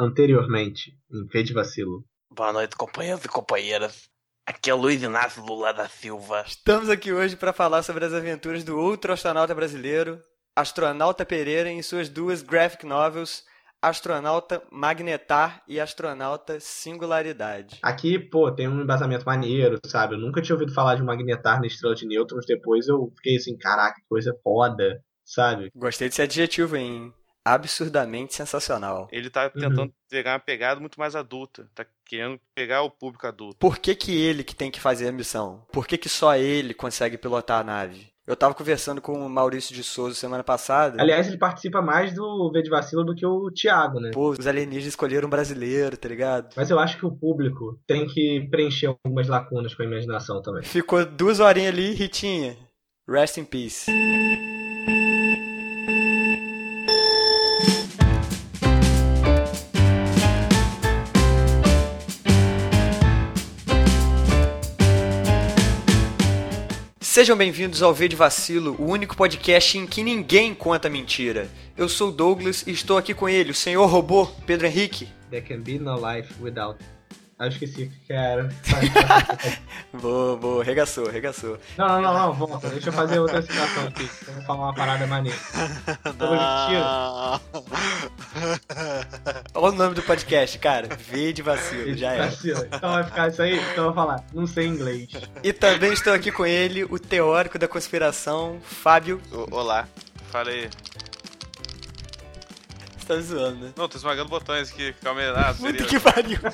Anteriormente, em Fê de Vacilo. Boa noite, companheiros e companheiras. Aqui é o Luiz Inácio Lula da Silva. Estamos aqui hoje para falar sobre as aventuras do outro astronauta brasileiro, Astronauta Pereira, em suas duas graphic novels, Astronauta Magnetar e Astronauta Singularidade. Aqui, pô, tem um embasamento maneiro, sabe? Eu nunca tinha ouvido falar de Magnetar na Estrela de Nêutrons. Depois eu fiquei assim, caraca, que coisa foda, sabe? Gostei desse adjetivo, hein? Absurdamente sensacional. Ele tá tentando pegar uma pegada muito mais adulta. Tá querendo pegar o público adulto. Por que que ele que tem que fazer a missão? Por que que só ele consegue pilotar a nave? Eu tava conversando com o Maurício de Souza semana passada. Aliás, ele participa mais do V de Vacilo do que o Thiago, né? Pô, os alienígenas escolheram um brasileiro, tá ligado? Mas eu acho que o público tem que preencher algumas lacunas com a imaginação também. Ficou duas horinhas ali, Ritinha. Rest in peace. Sejam bem-vindos ao V de Vacilo, o único podcast em que ninguém conta mentira. Eu sou o Douglas e estou aqui com ele, o senhor robô, Pedro Henrique. There can be no life without. Ah, eu esqueci o que era. Boa, boa, regaçou, regaçou. Não, não, não, não, volta. Deixa eu fazer outra citação aqui. Eu vou falar uma parada maneira. Tô Olha o nome do podcast, cara. V de Vacilo, já é. Vacila. Então vai ficar isso aí? Então eu vou falar. Não sei inglês. E também estou aqui com ele, o teórico da conspiração, Fábio. O- Olá. Falei. Tá zoando, né? Não, tô esmagando botões aqui. Calma aí. Ah, Puta seria. que pariu.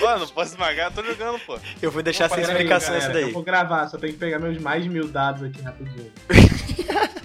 Mano, não posso esmagar, tô jogando, pô. Eu vou deixar sem Peraí, explicação isso daí. Eu vou gravar, só tenho que pegar meus mais mil dados aqui rapidinho.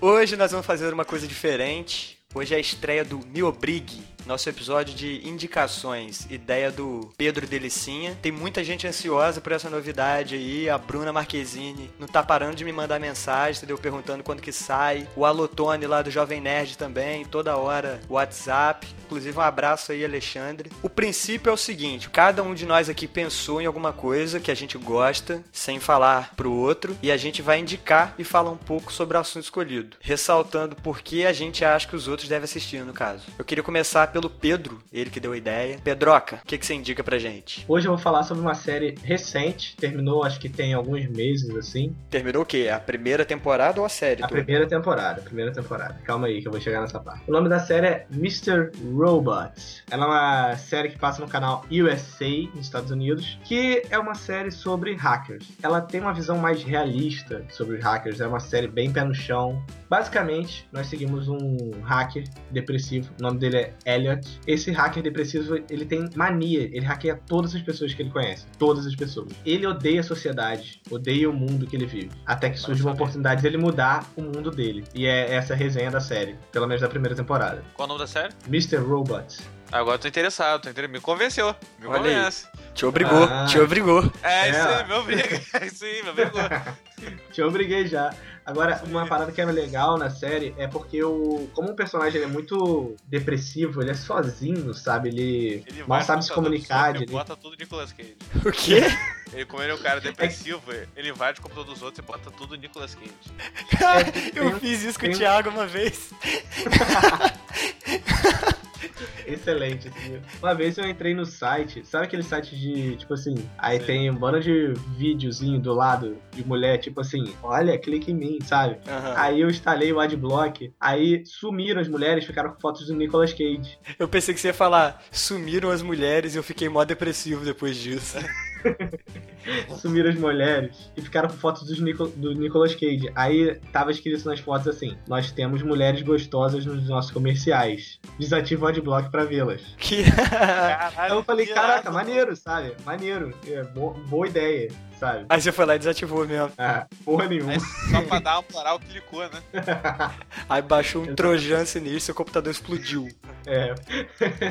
Hoje nós vamos fazer uma coisa diferente. Hoje é a estreia do Me Obrigue, nosso episódio de indicações, ideia do Pedro Delicinha. Tem muita gente ansiosa por essa novidade aí. A Bruna Marquezine não tá parando de me mandar mensagem, entendeu? Perguntando quando que sai. O Alotone lá do Jovem Nerd também, toda hora WhatsApp. Inclusive um abraço aí, Alexandre. O princípio é o seguinte: cada um de nós aqui pensou em alguma coisa que a gente gosta, sem falar pro outro, e a gente vai indicar e falar um pouco sobre o assunto escolhido, ressaltando por que a gente acha que os outros devem assistir, no caso. Eu queria começar pelo Pedro, ele que deu a ideia. Pedroca, o que, que você indica pra gente? Hoje eu vou falar sobre uma série recente, terminou acho que tem alguns meses assim. Terminou o quê? A primeira temporada ou a série? A toda? primeira temporada, a primeira temporada. Calma aí que eu vou chegar nessa parte. O nome da série é Mr. Robot. Ela é uma série que passa no canal USA, nos Estados Unidos, que é uma série sobre hackers. Ela tem uma visão mais realista sobre os hackers, é uma série bem pé no chão. Basicamente, nós seguimos um hacker depressivo, o nome dele é Elliot. Esse hacker depressivo, ele tem mania, ele hackeia todas as pessoas que ele conhece, todas as pessoas. Ele odeia a sociedade, odeia o mundo que ele vive, até que surge uma oportunidade dele mudar o mundo dele. E é essa a resenha da série, pelo menos da primeira temporada. Qual o nome da série? Mr. Robot. Agora eu tô interessado, tô interessado. Me convenceu. Me Olha aí. convence. Te obrigou, Ah. te obrigou. É, É, isso aí, me obriga. É isso aí, me obrigou. Te obriguei já. Agora, uma parada que é legal na série é porque o. Como o personagem ele é muito depressivo, ele é sozinho, sabe? Ele, Ele mal sabe se comunicar e direito. bota tudo Nicolas Cage. O quê? Ele, como ele é um cara depressivo, ele vai de computador dos outros e bota tudo Nicolas Cage. Eu fiz isso com o tem- Thiago uma vez. Excelente. Assim. Uma vez eu entrei no site, sabe aquele site de, tipo assim, aí tem um bando de videozinho do lado de mulher, tipo assim, olha, clique em mim, sabe? Aham. Aí eu instalei o Adblock, aí sumiram as mulheres, ficaram com fotos do Nicolas Cage. Eu pensei que você ia falar, sumiram as mulheres e eu fiquei mó depressivo depois disso. Sumiram as mulheres e ficaram com fotos dos Nico- do Nicolas Cage. Aí tava escrito nas fotos assim: Nós temos mulheres gostosas nos nossos comerciais. Desativa o adblock pra vê-las. Que... Aí eu falei: que Caraca, irado. maneiro, sabe? Maneiro. É, bo- boa ideia, sabe? Aí você foi lá e desativou mesmo. Ah, porra nenhuma. Aí só pra dar uma moral, clicou, né? Aí baixou um Exato. trojan sinistro e seu computador explodiu. É.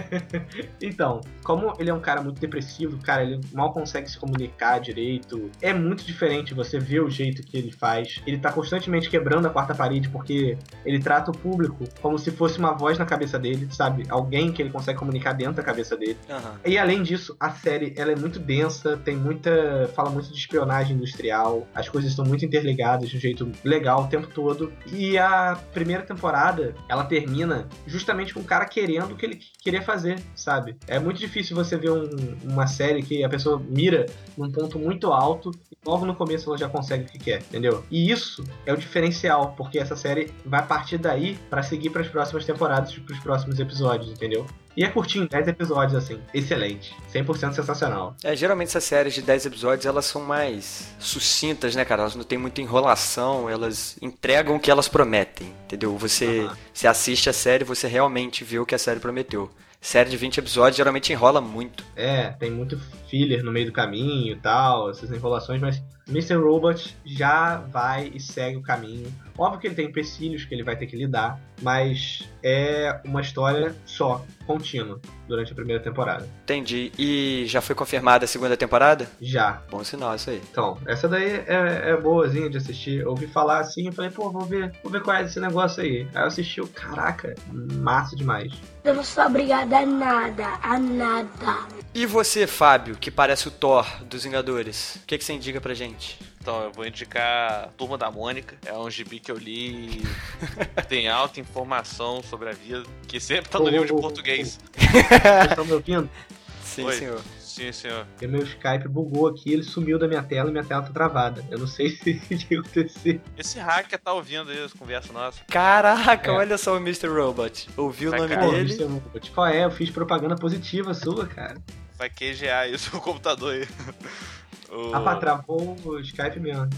então, como ele é um cara muito depressivo, cara, ele mal consegue se comunicar direito. É muito diferente você ver o jeito que ele faz. Ele tá constantemente quebrando a quarta parede porque ele trata o público como se fosse uma voz na cabeça dele, sabe? Alguém que ele consegue comunicar dentro da cabeça dele. Aham. E além disso, a série ela é muito densa, tem muita. fala muito de espionagem industrial, as coisas estão muito interligadas de um jeito legal o tempo todo. E a primeira temporada, ela termina justamente com o cara querendo o que ele queria fazer, sabe? É muito difícil você ver um- uma série que a pessoa mira num ponto muito alto e logo no começo ela já consegue o que quer, entendeu? E isso é o diferencial, porque essa série vai partir daí pra seguir pras próximas temporadas, pros próximos episódios, entendeu? E é curtinho, 10 episódios, assim. Excelente. 100% sensacional. É, geralmente essas séries de 10 episódios, elas são mais sucintas, né, cara? Elas não tem muita enrolação, elas entregam o que elas prometem, entendeu? Você, Aham. você assiste a série e você realmente vê o que a série prometeu. Série de 20 episódios geralmente enrola muito. É, tem muito filler no meio do caminho e tal, essas enrolações, mas Mr. Robot já vai e segue o caminho. Óbvio que ele tem empecilhos que ele vai ter que lidar, mas é uma história só, contínua, durante a primeira temporada. Entendi. E já foi confirmada a segunda temporada? Já. Bom sinal isso aí. Então, essa daí é, é boazinha de assistir. Eu ouvi falar assim e falei, pô, vou ver, vou ver qual é esse negócio aí. Aí eu assisti, eu, caraca, massa demais. Eu não sou obrigada a nada, a nada. E você, Fábio, que parece o Thor dos Vingadores, o que, que você indica pra gente? Então, eu vou indicar Turma da Mônica. É um gibi que eu li e tem alta informação sobre a vida, que sempre tá no Ô, livro de ô, ô, português. Vocês estão me ouvindo? Sim, Oi. senhor. Sim, senhor. Porque meu Skype bugou aqui, ele sumiu da minha tela e minha tela tá travada. Eu não sei se o que aconteceu. Esse hacker tá ouvindo aí as conversas nossas. Caraca, É. olha só o Mr. Robot. Ouviu o Vai, nome cara. Pô, dele? Mr. Robot, qual é? Eu fiz propaganda positiva sua, cara. Vai QGA isso no computador aí. O- Ah, pá, travou o Skype mesmo.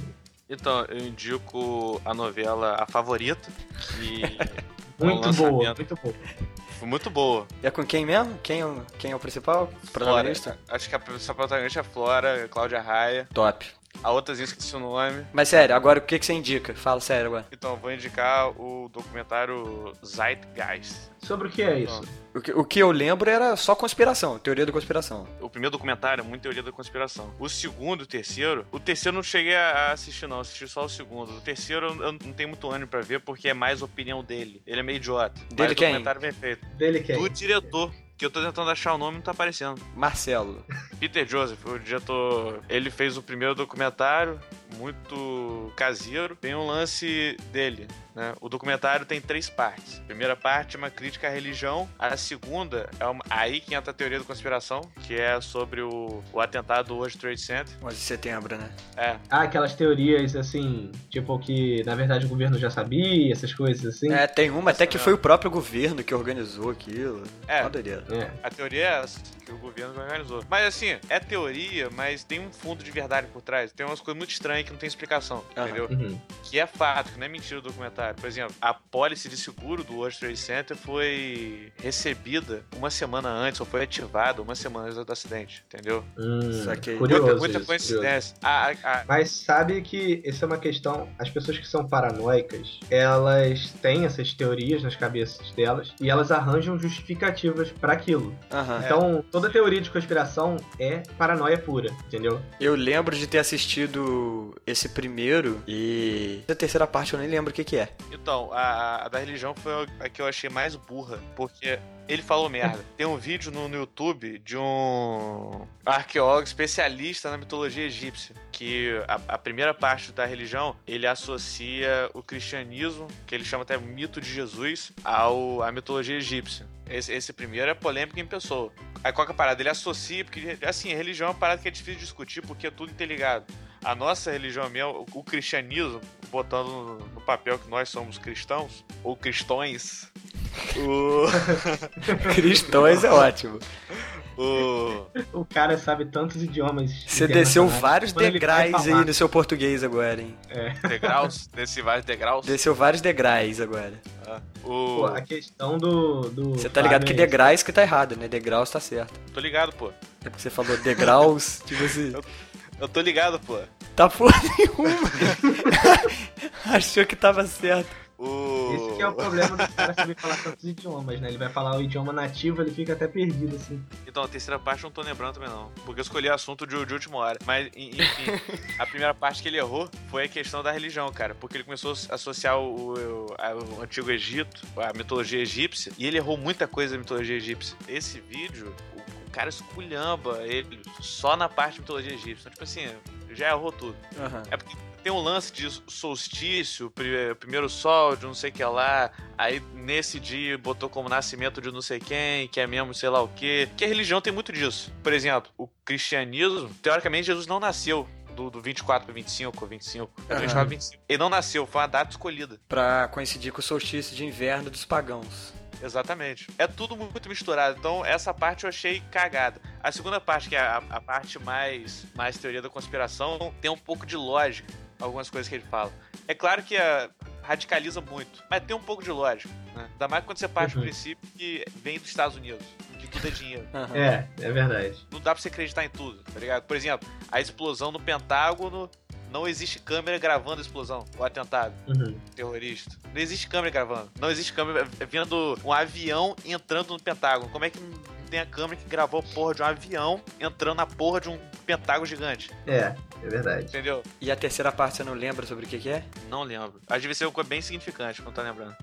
Então, eu indico a novela A Favorita, que Muito um boa, muito boa. foi muito boa. É com quem mesmo? Quem é o, quem é o principal? Flora. Protagonista? Acho que a essa protagonista é a Flora, Cláudia Raia. Top. A outra eu esqueci o nome. Mas sério, agora o que, que você indica? Fala sério agora. Então, eu vou indicar o documentário Zeitgeist. Sobre o que é isso? O que, o que eu lembro era só conspiração, teoria da conspiração. O primeiro documentário é muito teoria da conspiração. O segundo e o terceiro, o terceiro eu não cheguei a assistir, não. Eu assisti só o segundo. O terceiro eu não tenho muito ânimo pra ver porque é mais opinião dele. Ele é meio idiota. Dele Mas quem? o documentário é bem feito. Dele que é? Do diretor, que eu tô tentando achar o nome e não tá aparecendo. Marcelo. Peter Joseph, o diretor, ele fez o primeiro documentário, muito caseiro. Tem um lance dele, né? O documentário tem três partes. A primeira parte é uma crítica à religião. A segunda é uma... aí que entra a teoria da conspiração, que é sobre o, o atentado do World Trade Center. 11 de setembro, né? É, Ah, aquelas teorias assim, tipo que na verdade o governo já sabia, essas coisas assim. É, tem uma até que foi o próprio governo que organizou aquilo. É. É. a teoria é essa, que o governo organizou. Mas assim, é teoria, mas tem um fundo de verdade por trás. Tem umas coisas muito estranhas que não tem explicação, entendeu? Uhum. que é fato, que não é mentira do documentário. Por exemplo, a pólice de seguro do World Trade Center foi recebida uma semana antes, ou foi ativada uma semana antes do acidente, entendeu? Hum, Saquei. curioso muita isso, coincidência. A- a- a- Mas sabe que isso é uma questão. As pessoas que são paranoicas, elas têm essas teorias nas cabeças delas e elas arranjam justificativas pra aquilo. Então, toda teoria de conspiração é paranoia pura, entendeu? Eu lembro de ter assistido esse primeiro e. A terceira parte eu nem lembro o que, que é. então, a, a da religião foi a que eu achei mais burra, porque ele falou merda. Tem um vídeo no, no YouTube de um arqueólogo especialista na mitologia egípcia, que a, a primeira parte da religião, ele associa o cristianismo, que ele chama até mito de Jesus, ao, à mitologia egípcia. Esse, esse primeiro é polêmico em pessoa. Aí qual que é a parada? Ele associa, porque assim, a religião é uma parada que é difícil de discutir porque é tudo interligado. A nossa religião mesmo, o, o cristianismo, botando no, no papel que nós somos cristãos, ou cristões, o, Cristões é ótimo. o, O cara sabe tantos idiomas. Você desceu vários Quando degraus aí no seu português agora, hein? degraus, desse vários degraus. Desceu vários degraus agora. O, Pô, a questão do. Você tá ligado que é degraus que tá errado, né? Degraus tá certo. tô ligado, pô. É porque você falou degraus, tipo assim. Eu tô ligado, pô. Tá porra nenhuma. Achou que tava certo. O, que é o problema do cara saber falar tantos idiomas, né? Ele vai falar o idioma nativo, ele fica até perdido, assim. Então, a terceira parte eu não tô lembrando também não. Porque eu escolhi assunto de, de última hora. Mas, en- enfim, a primeira parte que ele errou foi a questão da religião, cara. Porque ele começou a associar o, o- a- o antigo Egito, a mitologia egípcia, e ele errou muita coisa da mitologia egípcia. Esse vídeo, o, o cara esculhamba ele só na parte de mitologia egípcia. Então, tipo assim, já errou tudo. Aham. É porque tem um lance de solstício, pri- primeiro sol, de não sei o que lá. Aí nesse dia botou como nascimento de não sei quem, que é mesmo sei lá o que. Que a religião tem muito disso. Por exemplo, o cristianismo, teoricamente Jesus não nasceu. Do, do 24 para 25 ou 25. É Aham. 24 para 25. Ele não nasceu, foi uma data escolhida. Pra coincidir com o solstício de inverno dos pagãos. Exatamente. É tudo muito misturado. Então, essa parte eu achei cagada. A segunda parte, que é a, a parte mais, mais teoria da conspiração, tem um pouco de lógica. Algumas coisas que ele fala. É claro que é, radicaliza muito, mas tem um pouco de lógica. Né? Ainda mais quando você parte do Uhum. princípio que vem dos Estados Unidos, que tudo é dinheiro. Aham. É, é verdade. Não dá pra você acreditar em tudo, tá ligado? Por exemplo, a explosão no Pentágono. Não existe câmera gravando a explosão, o atentado Uhum. terrorista. Não existe câmera gravando. Não existe câmera vendo um avião entrando no Pentágono. Como é que não tem a câmera que gravou a porra de um avião entrando na porra de um Pentágono gigante? É, é verdade. Entendeu? E a terceira parte você não lembra sobre o que, que é? Não lembro. Às vezes é uma coisa bem significante, não tá lembrando.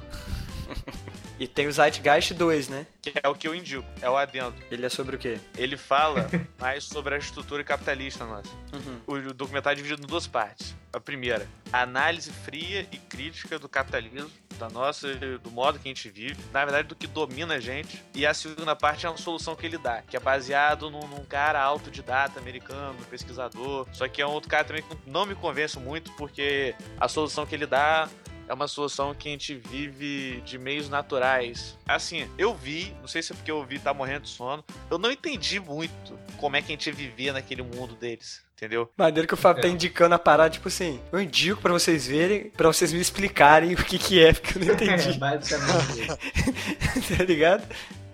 E tem o Zeitgeist 2, né? Que é o que eu indico, é o adendo. Ele é sobre o quê? Ele fala mais sobre a estrutura capitalista nossa. Uhum. O documentário é dividido em duas partes. A primeira, a análise fria e crítica do capitalismo, da nossa, do modo que a gente vive, na verdade do que domina a gente. E a segunda parte é uma solução que ele dá, que é baseado num, num cara autodidata americano, pesquisador. Só que é um outro cara também que não me convence muito, porque a solução que ele dá é uma solução que a gente vive de meios naturais. Assim, eu vi, não sei se é porque eu vi tá morrendo de sono, eu não entendi muito como é que a gente vivia naquele mundo deles, entendeu? Maneiro que o Fábio tá É. indicando a parada, tipo assim, eu indico pra vocês verem, pra vocês me explicarem o que que é, porque eu não É, entendi, basicamente isso. tá ligado?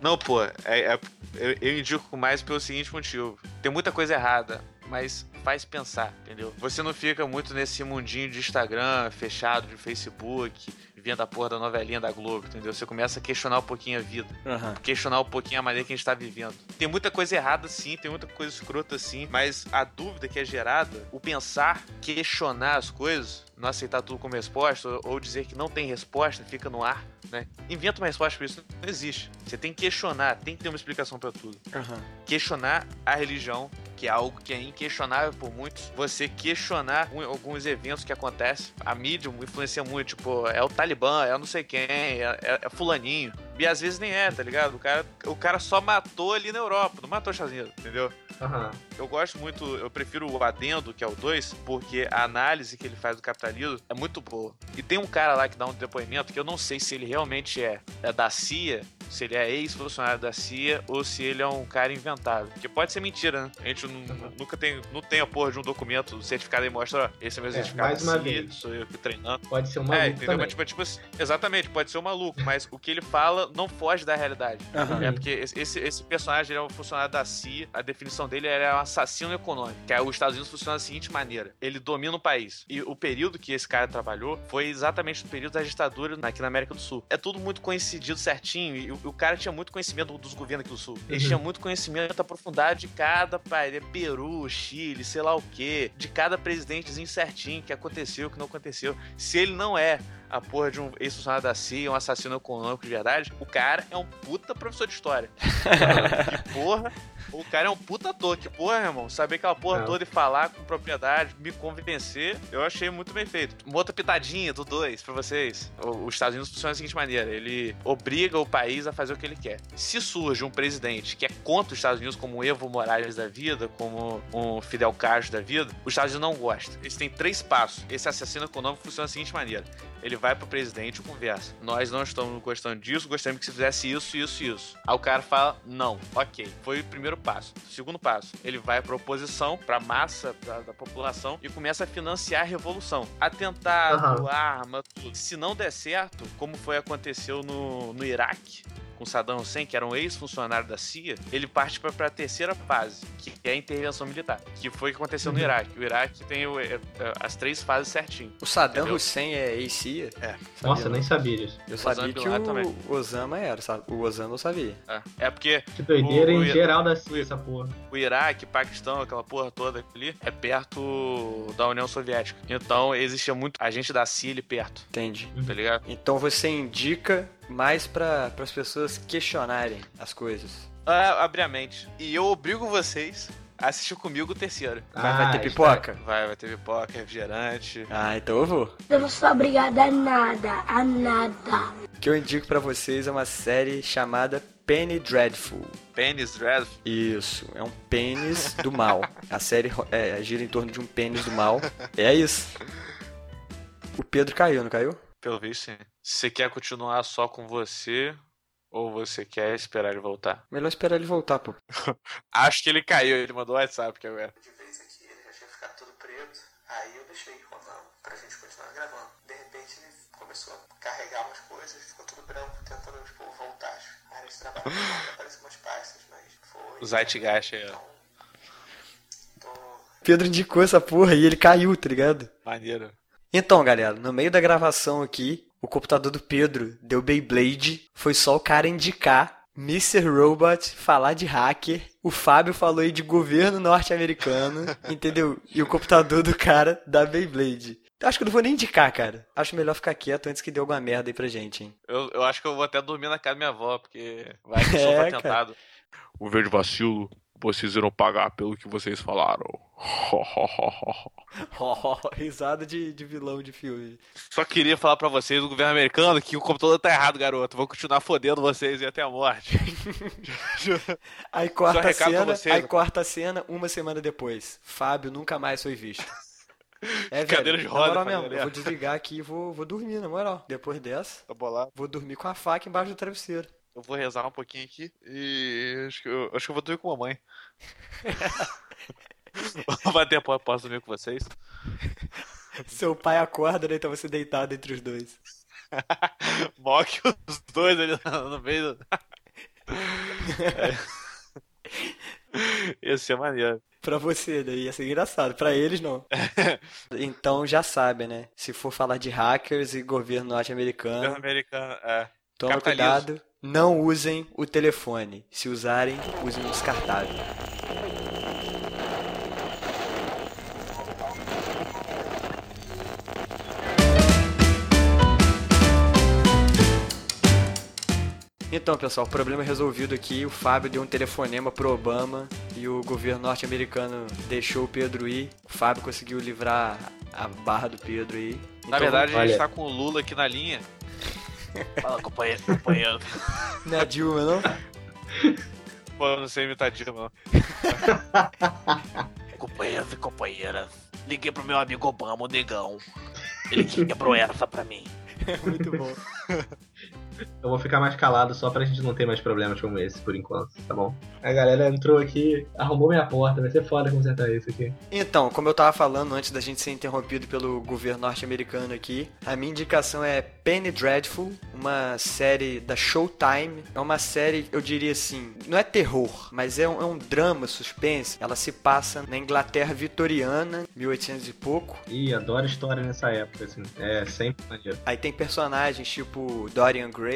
Não, pô, é- é- eu, eu indico mais pelo seguinte motivo. Tem muita coisa errada, mas faz pensar, entendeu? Você não fica muito nesse mundinho de Instagram, fechado, de Facebook, vendo a porra da novelinha da Globo, entendeu? Você começa a questionar um pouquinho a vida. Aham. questionar um pouquinho a maneira que a gente tá vivendo. Tem muita coisa errada sim, tem muita coisa escrota sim, mas a dúvida que é gerada, o pensar, questionar as coisas, não aceitar tudo como resposta, ou- dizer que não tem resposta, fica no ar, né? Inventa uma resposta pra isso, não existe. Você tem que questionar, tem que ter uma explicação pra tudo. Aham. Questionar a religião, que é algo que é inquestionável por muitos. Você questionar alguns eventos que acontecem. A mídia influencia muito, tipo, é o Talibã, é o não sei quem, é, é- é fulaninho. E às vezes nem é, tá ligado? O cara, o cara só matou ali na Europa, não matou os Estados Unidos, entendeu? Aham. Eu gosto muito, eu prefiro o Adendo, que é o 2, porque a análise que ele faz do capitalismo é muito boa. E tem um cara lá que dá um depoimento que eu não sei se ele realmente é, é da CIA, se ele é ex-funcionário da CIA ou se ele é um cara inventado. Porque pode ser mentira, né? A gente nu- nunca tem, não tem a porra de um documento, um certificado aí mostra, ó, esse é meu É, certificado mais uma CIA, vez. sou eu que treinando. Pode ser uma É, luta entendeu? também. Mas, tipo, tipo assim, exatamente, pode ser um maluco, mas o que ele fala não foge da realidade. Aham. É porque esse, esse- personagem ele é um funcionário da CIA, a definição dele é um assassino econômico, que é, os Estados Unidos funciona da seguinte maneira: ele domina o país. E o período que esse cara trabalhou foi exatamente o período da ditadura aqui na América do Sul. É tudo muito coincidido certinho, e o, o cara tinha muito conhecimento dos governos aqui do Sul. Ele Uhum. tinha muito conhecimento aprofundado de cada país, Peru, Chile, sei lá o que, de cada presidentezinho certinho, que aconteceu, que não aconteceu. Se ele não é a porra de um ex-funcionário da CIA, um assassino econômico de verdade, o cara é um puta professor de história. que porra, o cara é um puta ator. Que porra, irmão, saber aquela porra É. toda e falar com propriedade, me convencer, eu achei muito bem feito. Uma outra pitadinha do 2 pra vocês. O- Os Estados Unidos funciona da seguinte maneira: ele obriga o país a fazer o que ele quer. Se surge um presidente que é contra os Estados Unidos, como o Evo Morales da vida, como um Fidel Castro da vida, os Estados Unidos não gostam. Eles têm três passos. Esse assassino econômico funciona da seguinte maneira: ele vai pro presidente e conversa. Nós não estamos gostando disso, gostaríamos que você fizesse isso, isso e isso. Aí o cara fala, não, ok. Foi o primeiro passo. Segundo passo, ele vai pra oposição, pra massa da, da população e começa a financiar a revolução. Atentado, Aham. arma, tudo. Se não der certo, como foi aconteceu no, no Iraque, com Saddam Hussein, que era um ex-funcionário da CIA, ele parte pra, pra terceira fase, que é a intervenção militar, que foi o que aconteceu no Uhum. Iraque. O Iraque tem o- é, é, as três fases certinho. O Saddam Entendeu? Hussein é ex-CIA? Nossa, Sabia nem não. sabia disso. Eu sabia que Laden também. o Osama era, sabe? O Osama eu sabia. É, é porque Que doideira O- em o- geral da CIA, essa porra. o Iraque, Paquistão, aquela porra toda ali, é perto da União Soviética. Então existia muito agente da CIA ali perto, Entendi. tá ligado? Então você indica mais para as pessoas questionarem as coisas. Ah, abrir a mente. E eu obrigo vocês a assistir comigo o terceiro. Mas vai Ah, ter está- pipoca? Vai, vai ter pipoca, refrigerante. Ah, então eu vou. Eu não sou obrigada a nada, a nada. O que eu indico pra vocês é uma série chamada Penny Dreadful. Pênis, dread. Isso, é um pênis do mal. A série é, gira em torno de um pênis do mal. É isso. O Pedro caiu, não caiu? Pelo visto, sim. Se você quer continuar só com você, ou você quer esperar ele voltar? Melhor esperar ele voltar, pô. Acho que ele caiu, ele mandou WhatsApp que agora. de vez aqui, ele já tinha ficado todo preto. Aí eu deixei rodando pra gente continuar gravando. De repente ele começou a carregar umas coisas, ficou tudo branco, tentando, tipo, voltar. Aí esse trabalho apareceu umas pastas, mas foi. O Zeitgeist é Então, tô Pedro indicou essa porra e ele caiu, tá ligado? maneiro. Então, galera, no meio da gravação aqui, o computador do Pedro deu Beyblade. Foi só o cara indicar Mr. Robot, falar de hacker. O Fábio falou aí de governo norte-americano, entendeu? E o computador do cara da Beyblade. Acho que eu não vou nem indicar, cara. Acho melhor ficar quieto antes que dê alguma merda aí pra gente, hein? Eu, eu acho que eu vou até dormir na casa da minha avó, porque vai que É, sou cara. tentado. O verde vacilo, vocês irão pagar pelo que vocês falaram. risada de, de vilão de filme. Só queria falar pra vocês, o governo americano, que o computador tá errado, garoto. Vou continuar fodendo vocês e até a morte. Aí corta a cena, aí corta a cena uma semana depois. Fábio nunca mais foi visto. É, Cadeira velho, de na roda moral pra mesmo, galera. vou desligar aqui e vou, vou dormir, na moral. Depois dessa, Tá vou dormir com a faca embaixo do travesseiro. Eu vou rezar um pouquinho aqui e acho que eu, acho que eu vou dormir com a mamãe. Vou bater a posso dormir com vocês? Seu pai acorda, né? Então você deitado entre os dois. Moque os dois ali no meio do... É. Ia ser maneiro. Pra você, né? Ia ser engraçado. Pra eles, não. então já sabem, né? Se for falar de hackers e governo Governo norte-americano, americano, é. toma cuidado. Não usem o telefone. Se usarem, usem o descartável. Então, pessoal, problema resolvido aqui. O Fábio deu um telefonema pro Obama e o governo norte-americano deixou o Pedro ir. O Fábio conseguiu livrar a barra do Pedro aí. Na Então, verdade, a olha- gente tá com o Lula aqui na linha. Fala, companheiro, companheiro. Não é a Dilma, não? Pô, eu não sei imitar Dilma, não. Companheiros e companheiras. Liguei pro meu amigo Obama, o negão. Ele que quebrou essa pra mim. Muito bom. Eu vou ficar mais calado só pra gente não ter mais problemas como esse por enquanto, tá bom? A galera entrou aqui, arrumou minha porta, vai ser foda consertar isso aqui. Então, como eu tava falando antes da gente ser interrompido pelo governo norte-americano aqui, a minha indicação é Penny Dreadful, uma série da Showtime. É uma série, eu diria assim, não é terror, mas é um, é um drama, suspense. Ela se passa na Inglaterra vitoriana, 1800 e pouco. Ih, adoro história nessa época, assim. É sempre maneiro. Aí tem personagens tipo Dorian Gray,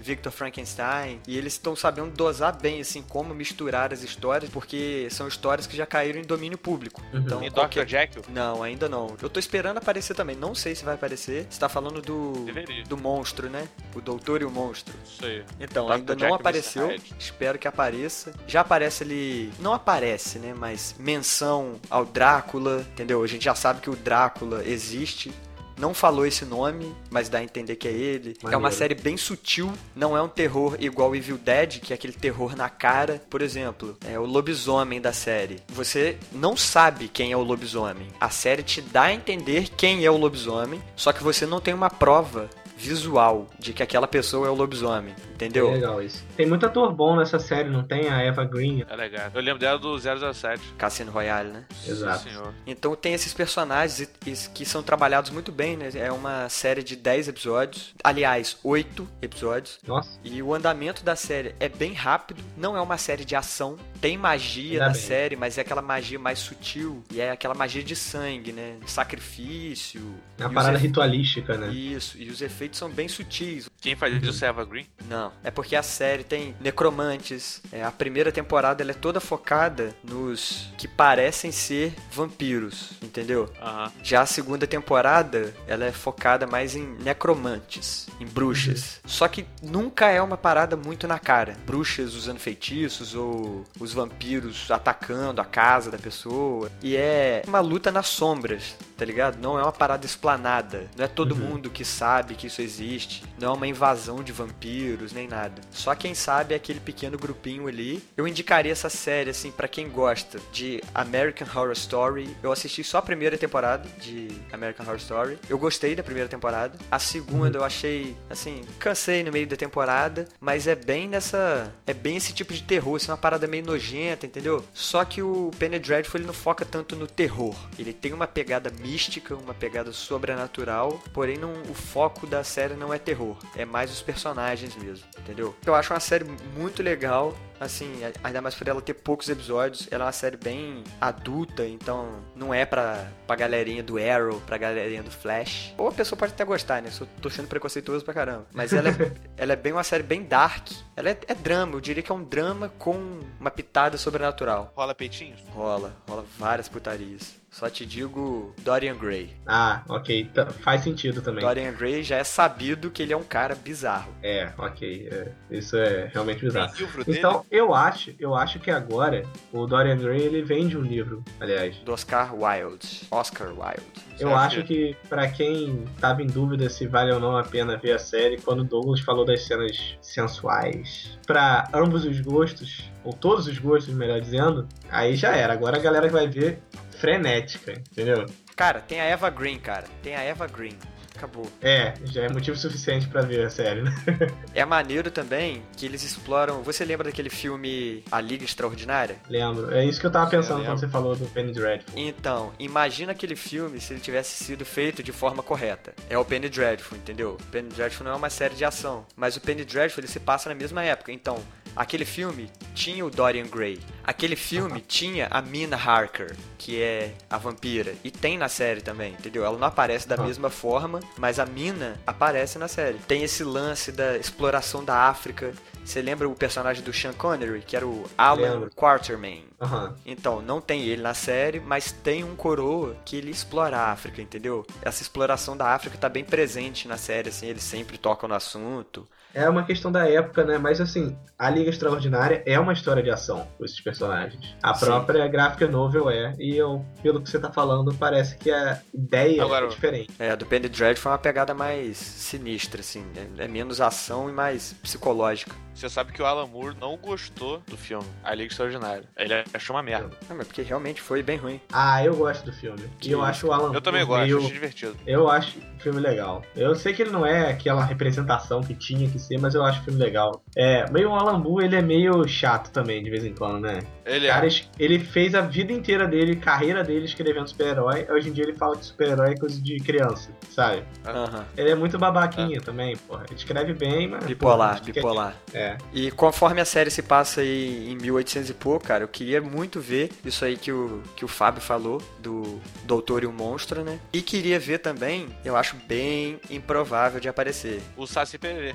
Victor Frankenstein, e eles estão sabendo dosar bem assim como misturar as histórias, porque são histórias que já caíram em domínio público. Uhum. Então, E Dr. qualquer... Jekyll? Não, ainda não. Eu tô esperando aparecer também. Não sei se vai aparecer. Você tá falando do Deveria. do monstro, né? O doutor e o monstro. Isso aí. Então, Dr. ainda Jekyll não apareceu. Espero que apareça. Já aparece ali. Não aparece, né? Mas menção ao Drácula, entendeu? A gente já sabe que o Drácula existe. Não falou esse nome, mas dá a entender que é ele. É uma Maneiro. série bem sutil, não é um terror igual Evil Dead, que é aquele terror na cara. Por exemplo, é o lobisomem da série. Você não sabe quem é o lobisomem. A série te dá a entender quem é o lobisomem, só que você não tem uma prova visual de que aquela pessoa é o lobisomem. entendeu? É legal isso. Tem muito ator bom nessa série, não tem? A Eva Green. É legal. Eu lembro dela do 007. Cassino Royale, né? Exato. Sim, senhor. Então tem esses personagens que são trabalhados muito bem, né? É uma série de 10 episódios. Aliás, 8 episódios. Nossa. E o andamento da série é bem rápido, não é uma série de ação. Tem magia Ainda na bem. série, mas é aquela magia mais sutil. E é aquela magia de sangue, né? Sacrifício. É uma parada efe- ritualística, né? Isso, e os efeitos são bem sutis. Quem faz isso é Eva Green? Não, é porque a série tem necromantes. É, a primeira temporada ela é toda focada nos que parecem ser vampiros, entendeu? Aham. Já a segunda temporada, ela é focada mais em necromantes, em bruxas. Só que nunca é uma parada muito na cara. Bruxas usando feitiços ou os vampiros atacando a casa da pessoa. E é uma luta nas sombras, tá ligado? Não é uma parada explanada. Não é todo mundo que sabe que isso existe. Não é uma invasão de vampiros nem nada. Só quem sabe é aquele pequeno grupinho ali. Eu indicaria essa série assim pra quem gosta de American Horror Story. Eu assisti só a primeira temporada de American Horror Story. Eu gostei da primeira temporada. A segunda eu achei assim, cansei no meio da temporada, mas é bem nessa, é bem esse tipo de terror, assim, uma parada meio nojenta, entendeu? Só que o Penny Dreadful ele não foca tanto no terror. Ele tem uma pegada mística, uma pegada sobrenatural, porém não, o foco da série não é terror, é mais os personagens mesmo, entendeu? Eu acho uma série muito legal, assim, ainda mais por ela ter poucos episódios, ela é uma série bem adulta, então não é pra, pra galerinha do Arrow, pra galerinha do Flash. Ou a pessoa pode até gostar, né? Sou, tô sendo preconceituoso pra caramba. Mas ela é, ela é bem uma série bem dark. Ela é, é drama, eu diria que é um drama com uma pitada sobrenatural. Rola peitinhos? Rola, rola várias putarias. Só te digo Dorian Gray. Ah, ok. Tá- faz sentido também. Dorian Gray já é sabido que ele é um cara bizarro. É, ok. é. Isso é realmente bizarro. Então, eu acho, eu acho que agora o Dorian Gray ele vende um livro, aliás. Do Oscar Wilde. Oscar Wilde. Eu Você acho que pra quem tava em dúvida se vale ou não a pena ver a série, quando o Douglas falou das cenas sensuais, pra ambos os gostos, ou todos os gostos, melhor dizendo, aí já era. Agora a galera vai ver frenética, entendeu? Cara, tem a Eva Green, cara. Tem a Eva Green. Acabou. É, já é motivo suficiente pra ver a série, né? É maneiro também que eles exploram. Você lembra daquele filme A Liga Extraordinária? Lembro. É isso que eu tava eu pensando lembro. quando você falou do Penny Dreadful. Então, imagina aquele filme se ele tivesse sido feito de forma correta. É o Penny Dreadful, entendeu? O Penny Dreadful não é uma série de ação, mas o Penny Dreadful ele se passa na mesma época. Então, aquele filme tinha o Dorian Gray. Aquele filme tinha a Mina Harker, que é a vampira. E tem na série também, entendeu? Ela não aparece da mesma forma, mas a Mina aparece na série. Tem esse lance da exploração da África. Você lembra o personagem do Sean Connery, que era o Alan Lembro. Quartermain? Aham. Então, não tem ele na série, mas tem um coroa que ele explora a África, entendeu? Essa exploração da África tá bem presente na série, assim, eles sempre tocam no assunto. É uma questão da época, né? Mas assim, a Liga Extraordinária é uma história de ação com esses personagens. A Sim. própria gráfica novel é, e eu, pelo que você tá falando, parece que a ideia Agora- é diferente. É, a do Penny Dread foi uma pegada mais sinistra, assim, é, é menos ação e mais psicológica. Você sabe que o Alan Moore não gostou do filme, A Liga Extraordinária. Ele achou uma merda. Não, mas porque realmente foi bem ruim. Ah, eu gosto do filme. Que E eu acho o Alan Eu também Moore gosto, meio- achei divertido. Eu acho o filme legal. Eu sei que ele não é aquela representação que tinha que ser, mas eu acho o filme legal. É, meio o Alan Moore, ele é meio chato também, de vez em quando, né? Ele Cara, é. es- ele fez a vida inteira dele, carreira dele escrevendo super-herói. Hoje em dia ele fala que super-herói é coisa de criança, sabe? Aham. Ele é muito babaquinha também, porra. Ele escreve bem, mas. Bipolar, porra, bipolar. É. E conforme a série se passa aí em 1800 e pouco, cara, eu queria muito ver isso aí que o, que o Fábio falou, do Doutor e o Monstro, né? E queria ver também, eu acho bem improvável de aparecer, O Saci Pererê.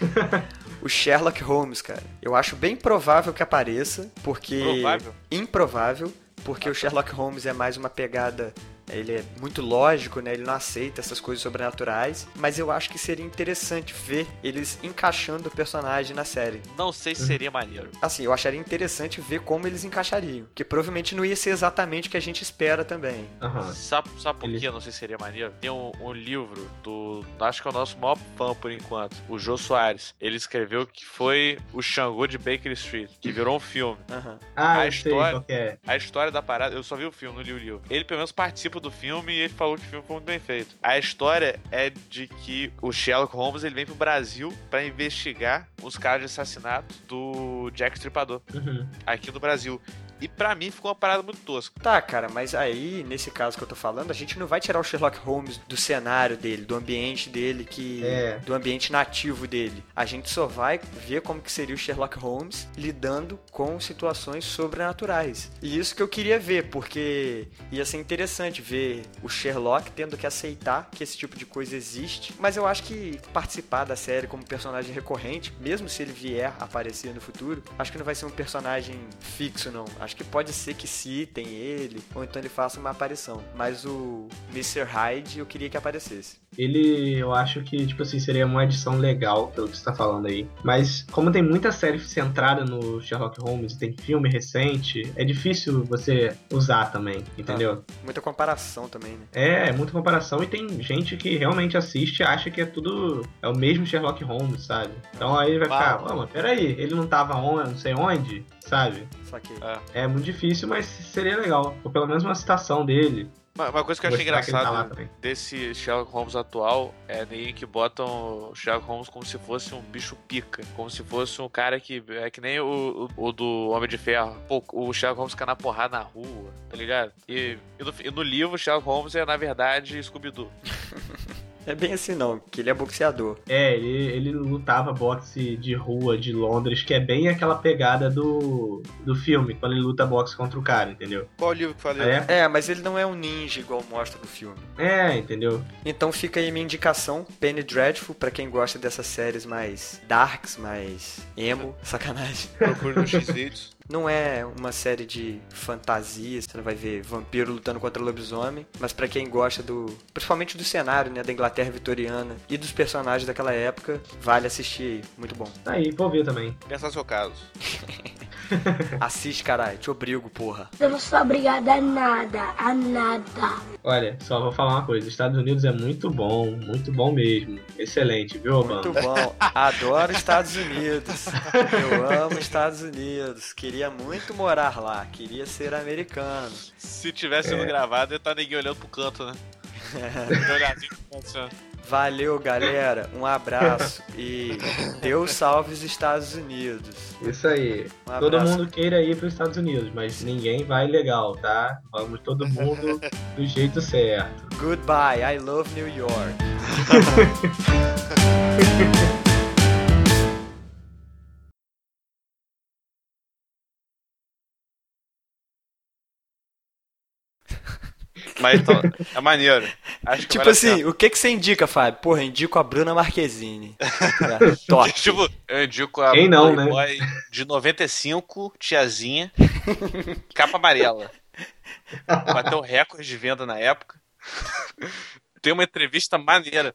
o Sherlock Holmes, cara. Eu acho bem provável que apareça, porque... Provável? Improvável, porque o Sherlock Holmes é mais uma pegada... Ele é muito lógico, né? Ele não aceita essas coisas sobrenaturais. Mas eu acho que seria interessante ver eles encaixando o personagem na série. Não sei se seria maneiro. Assim, eu acharia interessante ver como eles encaixariam. Que provavelmente não ia ser exatamente o que a gente espera também. Aham. Sabe, sabe por Ele- que eu não sei se seria maneiro? Tem um, um livro do. Acho que é o nosso maior fã por enquanto, o Jô Soares. Ele escreveu que foi o Xangô de Baker Street, que virou um filme. Aham. Ah, A sei história- qual que é. A história da parada, eu só vi o filme, não li o livro. Ele pelo menos participa tempo do filme e ele falou que o filme foi muito bem feito. A história é de que o Sherlock Holmes ele vem pro Brasil pra investigar os casos de assassinato do Jack Stripador Uhum. aqui no Brasil. E pra mim ficou uma parada muito tosca. Tá, cara, mas aí, nesse caso que eu tô falando, a gente não vai tirar o Sherlock Holmes do cenário dele, do ambiente dele, que. É. do ambiente nativo dele. A gente só vai ver como que seria o Sherlock Holmes lidando com situações sobrenaturais. E isso que eu queria ver, porque ia ser interessante ver o Sherlock tendo que aceitar que esse tipo de coisa existe. Mas eu acho que participar da série como personagem recorrente, mesmo se ele vier a aparecer no futuro, acho que não vai ser um personagem fixo, não. Acho que pode ser que citem ele, ou então ele faça uma aparição. Mas o Mr. Hyde eu queria que aparecesse. Ele, eu acho que, tipo assim, seria uma edição legal, pelo que você tá falando aí. Mas, como tem muita série centrada no Sherlock Holmes e tem filme recente, é difícil você usar também, entendeu? Muita comparação também, né? É, é muita comparação e tem gente que realmente assiste e acha que é tudo. É o mesmo Sherlock Holmes, sabe? Então aí vai ficar. "Ô, mas peraí, ele não tava onde, não sei onde, sabe? Saquei. É muito difícil, mas seria legal. Ou pelo menos uma citação dele. Uma, uma coisa que eu achei ele tá desse Sherlock Holmes atual é nem que botam o Sherlock Holmes como se fosse um bicho pica. Como se fosse um cara que. É que nem o, o, o do Homem de Ferro. Pô, o Sherlock Holmes fica na porrada na rua, tá ligado? E, e no, e no livro, o Sherlock Holmes é, na verdade, Scooby-Doo. É bem assim não, que ele é boxeador. É, ele, ele lutava boxe de rua de Londres, que é bem aquela pegada do, do filme, quando ele luta boxe contra o cara, entendeu? Qual livro que falei? É, É, mas ele não é um ninja igual mostra no filme. é entendeu? Então fica aí minha indicação, Penny Dreadful, pra quem gosta dessas séries mais darks, mais emo, sacanagem. Procure no X-Videos. Não é uma série de fantasia, você não vai ver vampiro lutando contra lobisomem, mas pra quem gosta do, principalmente do cenário, né, da Inglaterra vitoriana e dos personagens daquela época, vale assistir aí, muito bom. Tá aí, vou ver também. Pensar no seu caso. Assiste, caralho, te obrigo, porra. Eu não sou obrigada a nada, a nada. Olha, só vou falar uma coisa: Estados Unidos é muito bom, muito bom mesmo. Excelente, viu, Muito Obama? bom. Adoro Estados Unidos. Eu amo Estados Unidos. Queria muito morar lá. Queria ser americano. Se tivesse É. sido gravado, ia estar ninguém olhando pro canto, né? Ó. Valeu, galera. Um abraço e Deus salve os Estados Unidos. Isso aí. Um Todo mundo queira ir para os Estados Unidos, mas ninguém vai legal, tá? Vamos todo mundo do jeito certo. Goodbye. I love New York. Mas então, é maneiro. Tipo assim, o que que você indica, Fábio? Porra, indico a Bruna Marquezine. É, Top. Tipo, eu indico a Quem não, né? De 95, tiazinha, capa amarela. Bateu recorde de venda na época. Tem uma entrevista maneira